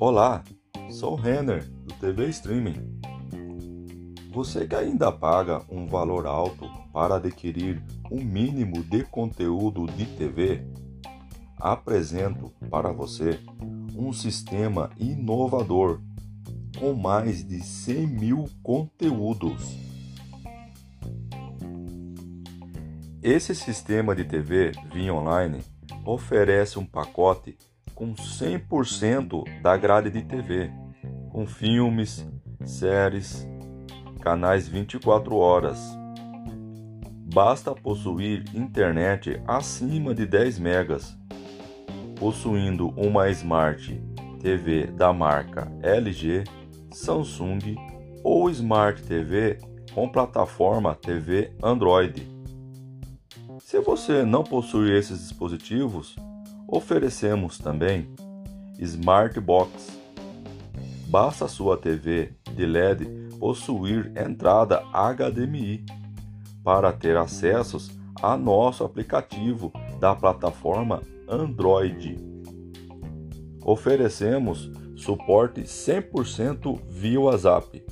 Olá, sou Renner do TV Streaming. Você que ainda paga um valor alto para adquirir um mínimo de conteúdo de TV, apresento para você um sistema inovador com mais de 100 mil conteúdos. Esse sistema de TV via online oferece um pacote com 100% da grade de TV, com filmes, séries, canais 24 horas. Basta possuir internet acima de 10 megas, possuindo uma Smart TV da marca LG, Samsung ou Smart TV com plataforma TV Android. Se você não possui esses dispositivos, Oferecemos também Smart Box. Basta sua TV de LED possuir entrada HDMI para ter acessos a nosso aplicativo da plataforma Android. Oferecemos suporte 100% via WhatsApp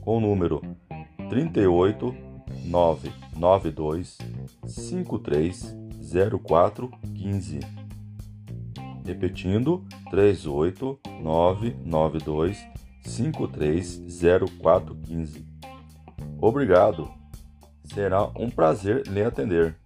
com o número 38 992 53 0415. Repetindo, 38992 530415. Obrigado. Será um prazer lhe atender.